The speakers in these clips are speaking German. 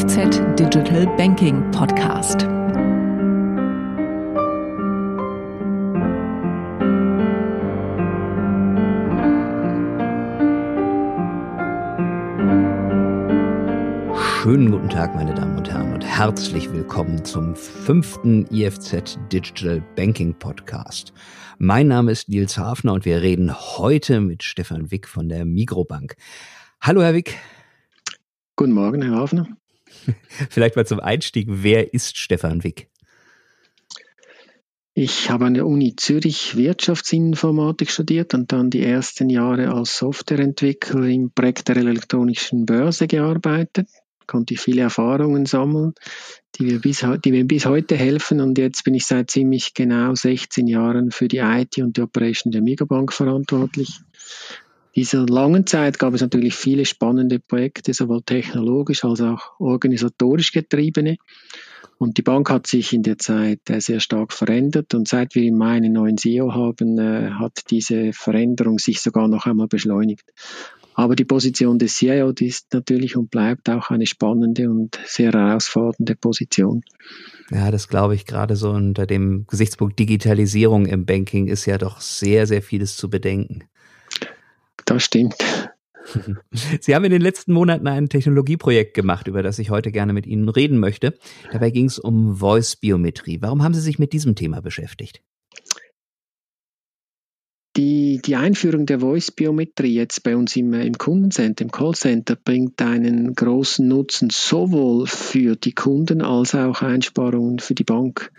IFZ Digital Banking Podcast. Schönen guten Tag, meine Damen und Herren, und herzlich willkommen zum fünften IFZ Digital Banking Podcast. Mein Name ist Nils Hafner und wir reden heute mit Stefan Wick von der Migrobank. Hallo, Herr Wick. Guten Morgen, Herr Hafner. Vielleicht mal zum Einstieg, wer ist Stefan Wick? Ich habe an der Uni Zürich Wirtschaftsinformatik studiert und dann die ersten Jahre als Softwareentwickler im Projekt der elektronischen Börse gearbeitet. Konnte ich viele Erfahrungen sammeln, die mir, bis, die mir bis heute helfen. Und jetzt bin ich seit ziemlich genau 16 Jahren für die IT und die Operation der Megabank verantwortlich dieser langen Zeit gab es natürlich viele spannende Projekte, sowohl technologisch als auch organisatorisch getriebene. Und die Bank hat sich in der Zeit äh, sehr stark verändert und seit wir im Mai einen neuen CEO haben, äh, hat diese Veränderung sich sogar noch einmal beschleunigt. Aber die Position des CEO die ist natürlich und bleibt auch eine spannende und sehr herausfordernde Position. Ja, das glaube ich gerade so unter dem Gesichtspunkt Digitalisierung im Banking ist ja doch sehr, sehr vieles zu bedenken das stimmt. Sie haben in den letzten Monaten ein Technologieprojekt gemacht, über das ich heute gerne mit Ihnen reden möchte. Dabei ging es um Voice-Biometrie. Warum haben Sie sich mit diesem Thema beschäftigt? Die, die Einführung der Voice-Biometrie jetzt bei uns im, im Kundencenter, im Callcenter, bringt einen großen Nutzen sowohl für die Kunden als auch Einsparungen für die Bank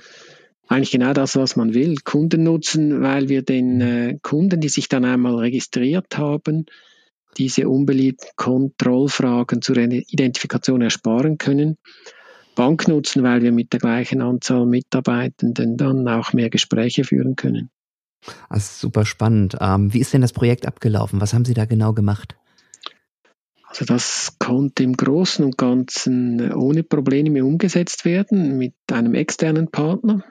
eigentlich genau das, was man will. Kunden nutzen, weil wir den äh, Kunden, die sich dann einmal registriert haben, diese unbeliebten Kontrollfragen zur Identifikation ersparen können. Bank nutzen, weil wir mit der gleichen Anzahl Mitarbeitenden dann auch mehr Gespräche führen können. Das ist super spannend. Ähm, wie ist denn das Projekt abgelaufen? Was haben Sie da genau gemacht? Also das konnte im Großen und Ganzen ohne Probleme umgesetzt werden mit einem externen Partner.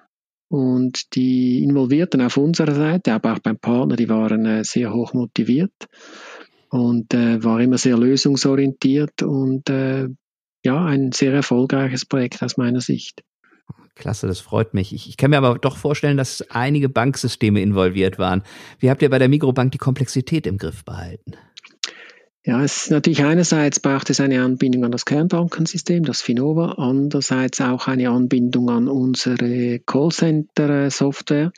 Und die Involvierten auf unserer Seite, aber auch beim Partner, die waren äh, sehr hoch motiviert und äh, war immer sehr lösungsorientiert und äh, ja, ein sehr erfolgreiches Projekt aus meiner Sicht. Klasse, das freut mich. Ich, ich kann mir aber doch vorstellen, dass einige Banksysteme involviert waren. Wie habt ihr bei der Mikrobank die Komplexität im Griff behalten? Ja, es ist natürlich einerseits braucht es eine Anbindung an das Kernbankensystem, das Finova, andererseits auch eine Anbindung an unsere Callcenter-Software.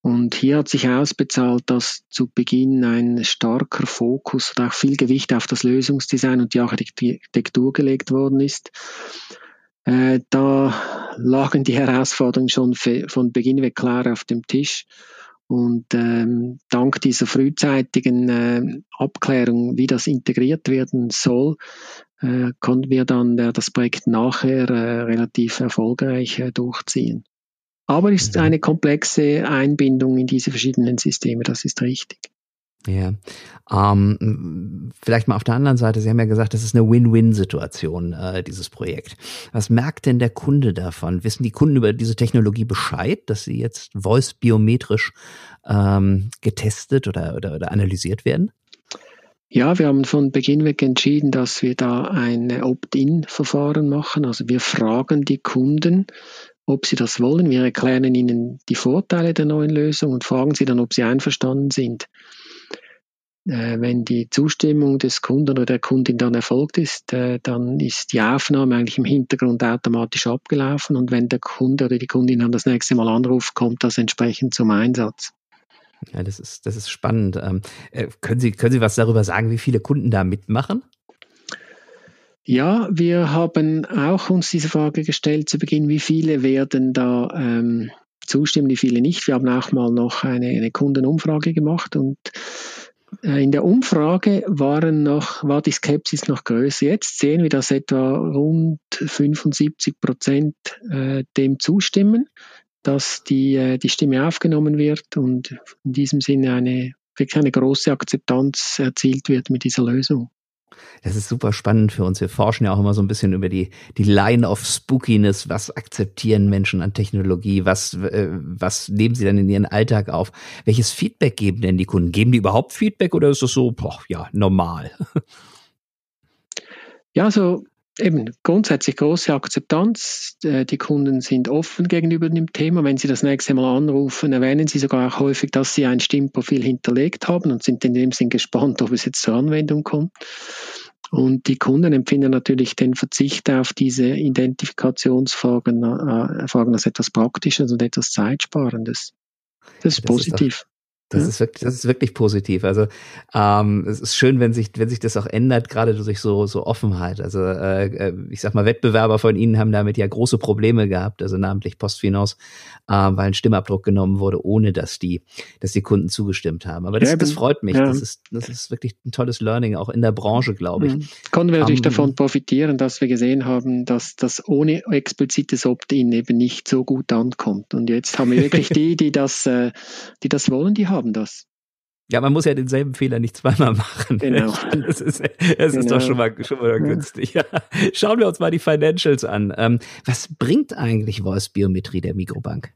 Und hier hat sich ausbezahlt, dass zu Beginn ein starker Fokus und auch viel Gewicht auf das Lösungsdesign und die Architektur gelegt worden ist. Äh, da lagen die Herausforderungen schon von Beginn weg klar auf dem Tisch. Und ähm, dank dieser frühzeitigen äh, Abklärung, wie das integriert werden soll, äh, konnten wir dann äh, das Projekt nachher äh, relativ erfolgreich äh, durchziehen. Aber es ist mhm. eine komplexe Einbindung in diese verschiedenen Systeme, das ist richtig. Ja. Ähm, vielleicht mal auf der anderen Seite, Sie haben ja gesagt, das ist eine Win-Win-Situation, äh, dieses Projekt. Was merkt denn der Kunde davon? Wissen die Kunden über diese Technologie Bescheid, dass sie jetzt voice biometrisch ähm, getestet oder, oder, oder analysiert werden? Ja, wir haben von Beginn weg entschieden, dass wir da ein Opt-in-Verfahren machen. Also wir fragen die Kunden, ob sie das wollen. Wir erklären ihnen die Vorteile der neuen Lösung und fragen sie dann, ob sie einverstanden sind. Äh, wenn die Zustimmung des Kunden oder der Kundin dann erfolgt ist, äh, dann ist die Aufnahme eigentlich im Hintergrund automatisch abgelaufen und wenn der Kunde oder die Kundin dann das nächste Mal anruft, kommt das entsprechend zum Einsatz. Ja, das ist, das ist spannend. Ähm, äh, können, Sie, können Sie was darüber sagen, wie viele Kunden da mitmachen? Ja, wir haben auch uns diese Frage gestellt zu Beginn, wie viele werden da ähm, zustimmen, wie viele nicht. Wir haben auch mal noch eine, eine Kundenumfrage gemacht und in der Umfrage waren noch, war die Skepsis noch größer. Jetzt sehen wir, dass etwa rund 75 Prozent äh, dem zustimmen, dass die, äh, die Stimme aufgenommen wird und in diesem Sinne eine, wirklich eine große Akzeptanz erzielt wird mit dieser Lösung. Das ist super spannend für uns. Wir forschen ja auch immer so ein bisschen über die, die Line of Spookiness. Was akzeptieren Menschen an Technologie? Was, äh, was nehmen sie dann in ihren Alltag auf? Welches Feedback geben denn die Kunden? Geben die überhaupt Feedback oder ist das so, boah, ja, normal? Ja, so eben grundsätzlich große Akzeptanz. Äh, die Kunden sind offen gegenüber dem Thema. Wenn sie das nächste Mal anrufen, erwähnen sie sogar auch häufig, dass sie ein Stimmprofil hinterlegt haben und sind in dem Sinn gespannt, ob es jetzt zur Anwendung kommt. Und die Kunden empfinden natürlich den Verzicht auf diese Identifikationsfragen äh, als etwas Praktisches und etwas Zeitsparendes. Das ist das positiv. Ist das ja. ist wirklich, das ist wirklich positiv. Also ähm, es ist schön, wenn sich, wenn sich das auch ändert, gerade durch so so Offenheit. Also äh, äh, ich sag mal, Wettbewerber von Ihnen haben damit ja große Probleme gehabt, also namentlich Postfinance, äh, weil ein Stimmabdruck genommen wurde, ohne dass die, dass die Kunden zugestimmt haben. Aber das, ja, das freut mich. Ja. Das ist, das ist wirklich ein tolles Learning, auch in der Branche, glaube ich. Mhm. Konnten wir natürlich um, ähm, davon profitieren, dass wir gesehen haben, dass das ohne explizites Opt-in eben nicht so gut ankommt. Und jetzt haben wir wirklich die, die das, äh, die das wollen, die haben haben das. Ja, man muss ja denselben Fehler nicht zweimal machen. Genau. Das ist, das genau. ist doch genau. schon mal, schon mal günstig. Ja. Schauen wir uns mal die Financials an. Ähm, was bringt eigentlich Voice Biometrie der Mikrobank?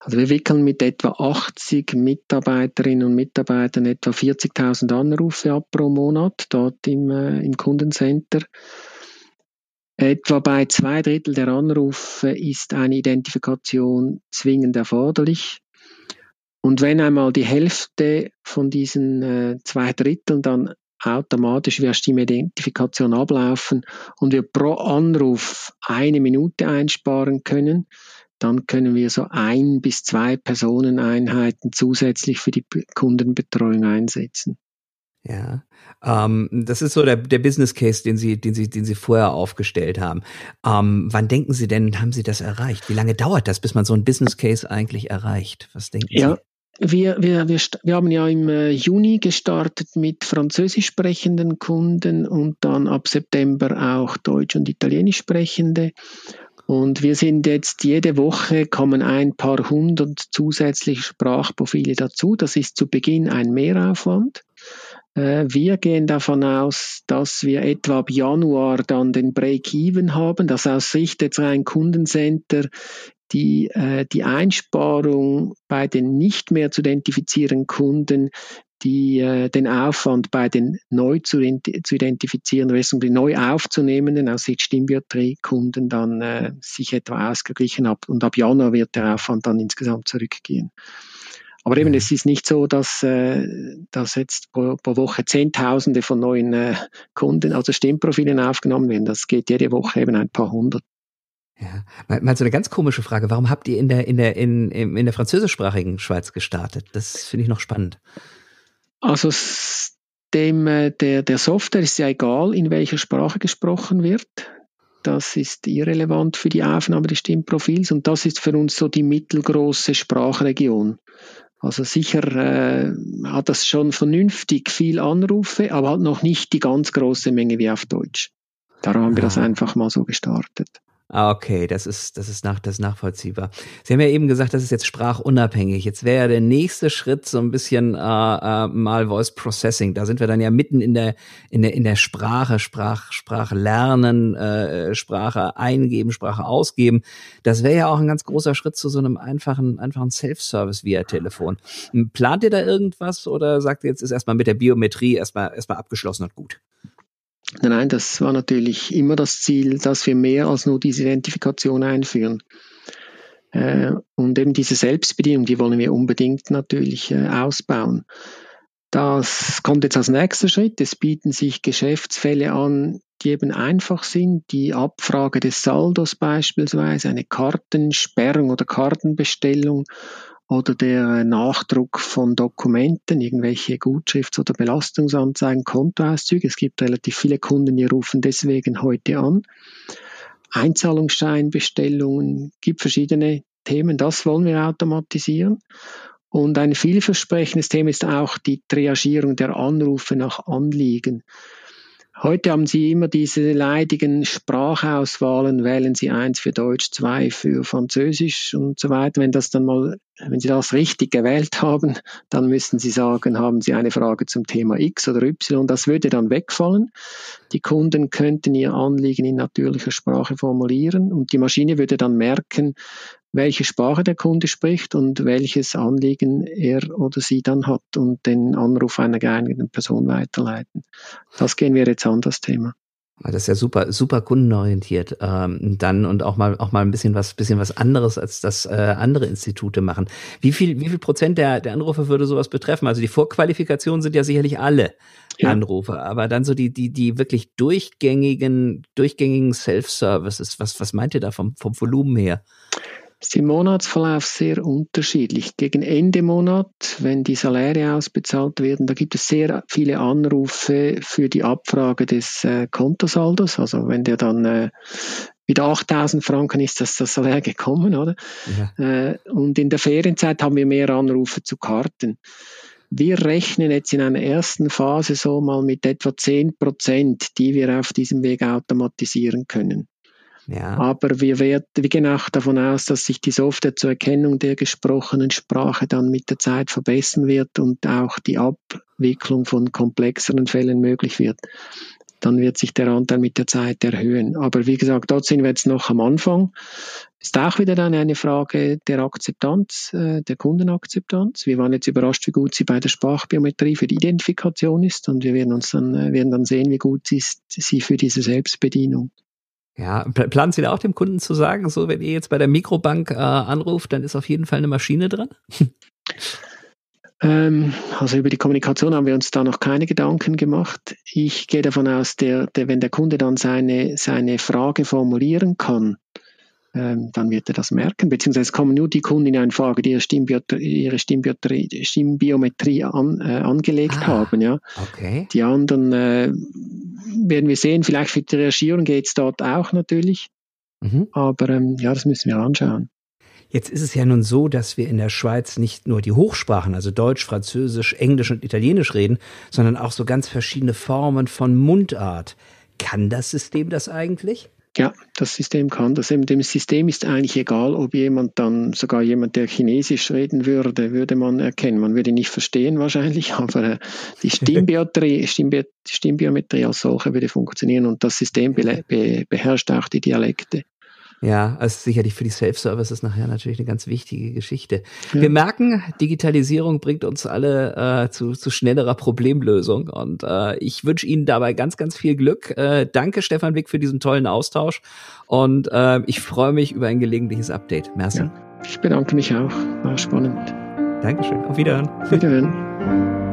Also wir wickeln mit etwa 80 Mitarbeiterinnen und Mitarbeitern etwa 40.000 Anrufe ab pro Monat dort im, äh, im Kundencenter. Etwa bei zwei Drittel der Anrufe ist eine Identifikation zwingend erforderlich. Und wenn einmal die Hälfte von diesen äh, zwei Dritteln dann automatisch via Stimmidentifikation ablaufen und wir pro Anruf eine Minute einsparen können, dann können wir so ein bis zwei Personeneinheiten zusätzlich für die Kundenbetreuung einsetzen. Ja, ähm, das ist so der, der Business Case, den Sie, den Sie, den Sie vorher aufgestellt haben. Ähm, wann denken Sie denn, haben Sie das erreicht? Wie lange dauert das, bis man so ein Business Case eigentlich erreicht? Was denken ja, Sie? Wir, wir, wir, wir haben ja im äh, Juni gestartet mit französisch sprechenden Kunden und dann ab September auch deutsch und italienisch sprechende. Und wir sind jetzt jede Woche kommen ein paar hundert zusätzliche Sprachprofile dazu. Das ist zu Beginn ein Mehraufwand. Äh, wir gehen davon aus, dass wir etwa ab Januar dann den Break-Even haben, dass aus Sicht jetzt ein Kundencenter die, äh, die Einsparung bei den nicht mehr zu identifizierenden Kunden, die, äh, den Aufwand bei den neu zu, zu identifizieren, respektive neu aufzunehmenden aus Sicht Stimmbiometrie-Kunden dann äh, sich etwa ausgeglichen hat. Und ab Januar wird der Aufwand dann insgesamt zurückgehen. Aber eben, es ist nicht so, dass, äh, dass jetzt pro, pro Woche Zehntausende von neuen äh, Kunden, also Stimmprofilen aufgenommen werden. Das geht jede Woche eben ein paar hundert. Ja, mal, mal so eine ganz komische Frage. Warum habt ihr in der, in der, in, in der französischsprachigen Schweiz gestartet? Das finde ich noch spannend. Also dem, äh, der, der Software ist ja egal, in welcher Sprache gesprochen wird. Das ist irrelevant für die Aufnahme des Stimmprofils und das ist für uns so die mittelgroße Sprachregion. Also sicher äh, hat das schon vernünftig viel Anrufe, aber halt noch nicht die ganz große Menge wie auf Deutsch. Darum haben wir das einfach mal so gestartet. Ah, okay, das ist, das ist nach, das ist nachvollziehbar. Sie haben ja eben gesagt, das ist jetzt sprachunabhängig. Jetzt wäre ja der nächste Schritt so ein bisschen äh, äh, mal Voice Processing. Da sind wir dann ja mitten in der, in der, in der Sprache, Sprach, Sprache äh, Sprache eingeben, Sprache ausgeben. Das wäre ja auch ein ganz großer Schritt zu so einem einfachen, einfachen Self-Service via Telefon. Plant ihr da irgendwas oder sagt ihr jetzt ist erstmal mit der Biometrie erstmal, erstmal abgeschlossen und gut? Nein, das war natürlich immer das Ziel, dass wir mehr als nur diese Identifikation einführen. Äh, und eben diese Selbstbedienung, die wollen wir unbedingt natürlich äh, ausbauen. Das kommt jetzt als nächster Schritt. Es bieten sich Geschäftsfälle an, die eben einfach sind. Die Abfrage des Saldos beispielsweise, eine Kartensperrung oder Kartenbestellung oder der Nachdruck von Dokumenten, irgendwelche Gutschrifts- oder Belastungsanzeigen, Kontoauszüge. Es gibt relativ viele Kunden, die rufen deswegen heute an. Einzahlungsscheinbestellungen, gibt verschiedene Themen, das wollen wir automatisieren. Und ein vielversprechendes Thema ist auch die Triagierung der Anrufe nach Anliegen. Heute haben Sie immer diese leidigen Sprachauswahlen, wählen Sie eins für Deutsch, zwei für Französisch und so weiter. Wenn das dann mal, wenn Sie das richtig gewählt haben, dann müssen Sie sagen, haben Sie eine Frage zum Thema X oder Y. Das würde dann wegfallen. Die Kunden könnten ihr Anliegen in natürlicher Sprache formulieren und die Maschine würde dann merken, welche Sprache der Kunde spricht und welches Anliegen er oder sie dann hat und den Anruf einer geeigneten Person weiterleiten. Das gehen wir jetzt an, das Thema. Ah, das ist ja super, super kundenorientiert ähm, dann und auch mal auch mal ein bisschen was, bisschen was anderes als das äh, andere Institute machen. Wie viel, wie viel Prozent der der Anrufe würde sowas betreffen? Also die Vorqualifikationen sind ja sicherlich alle ja. Anrufe, aber dann so die die die wirklich durchgängigen durchgängigen Self-Services. Was was meint ihr da vom vom Volumen her? Ist im Monatsverlauf sehr unterschiedlich. Gegen Ende Monat, wenn die Saläre ausbezahlt werden, da gibt es sehr viele Anrufe für die Abfrage des äh, Kontosaldos. Also wenn der dann äh, wieder 8000 Franken ist, das das Salär gekommen, oder? Ja. Äh, und in der Ferienzeit haben wir mehr Anrufe zu Karten. Wir rechnen jetzt in einer ersten Phase so mal mit etwa 10 Prozent, die wir auf diesem Weg automatisieren können. Ja. Aber wir, werden, wir gehen auch davon aus, dass sich die Software zur Erkennung der gesprochenen Sprache dann mit der Zeit verbessern wird und auch die Abwicklung von komplexeren Fällen möglich wird. Dann wird sich der Anteil mit der Zeit erhöhen. Aber wie gesagt, dort sind wir jetzt noch am Anfang. Ist auch wieder dann eine Frage der Akzeptanz, äh, der Kundenakzeptanz. Wir waren jetzt überrascht, wie gut sie bei der Sprachbiometrie für die Identifikation ist und wir werden uns dann, äh, werden dann sehen, wie gut sie ist sie für diese Selbstbedienung. Ja, planen Sie da auch dem Kunden zu sagen, so wenn ihr jetzt bei der Mikrobank äh, anruft, dann ist auf jeden Fall eine Maschine dran? ähm, also über die Kommunikation haben wir uns da noch keine Gedanken gemacht. Ich gehe davon aus, der, der, wenn der Kunde dann seine, seine Frage formulieren kann, dann wird er das merken. Beziehungsweise kommen nur die Kunden in eine Frage, die ihre Stimmbiometrie, an, äh, angelegt ah, haben. Ja. Okay. Die anderen äh, werden wir sehen, vielleicht für die Recherchierung geht es dort auch natürlich. Mhm. Aber ähm, ja, das müssen wir anschauen. Jetzt ist es ja nun so, dass wir in der Schweiz nicht nur die Hochsprachen, also Deutsch, Französisch, Englisch und Italienisch reden, sondern auch so ganz verschiedene Formen von Mundart. Kann das System das eigentlich? Ja, das System kann das. Dem System ist eigentlich egal, ob jemand dann, sogar jemand, der Chinesisch reden würde, würde man erkennen. Man würde nicht verstehen wahrscheinlich, aber äh, die Stimmbiometrie, Stimmbiometrie als solche würde funktionieren und das System beherrscht auch die Dialekte. Ja, also sicherlich für die Self-Services nachher natürlich eine ganz wichtige Geschichte. Ja. Wir merken, Digitalisierung bringt uns alle äh, zu, zu schnellerer Problemlösung und äh, ich wünsche Ihnen dabei ganz, ganz viel Glück. Äh, danke, Stefan Wick, für diesen tollen Austausch und äh, ich freue mich über ein gelegentliches Update. Merci. Ja, ich bedanke mich auch. War spannend. Dankeschön. Auf Wiederhören. Wiederhören.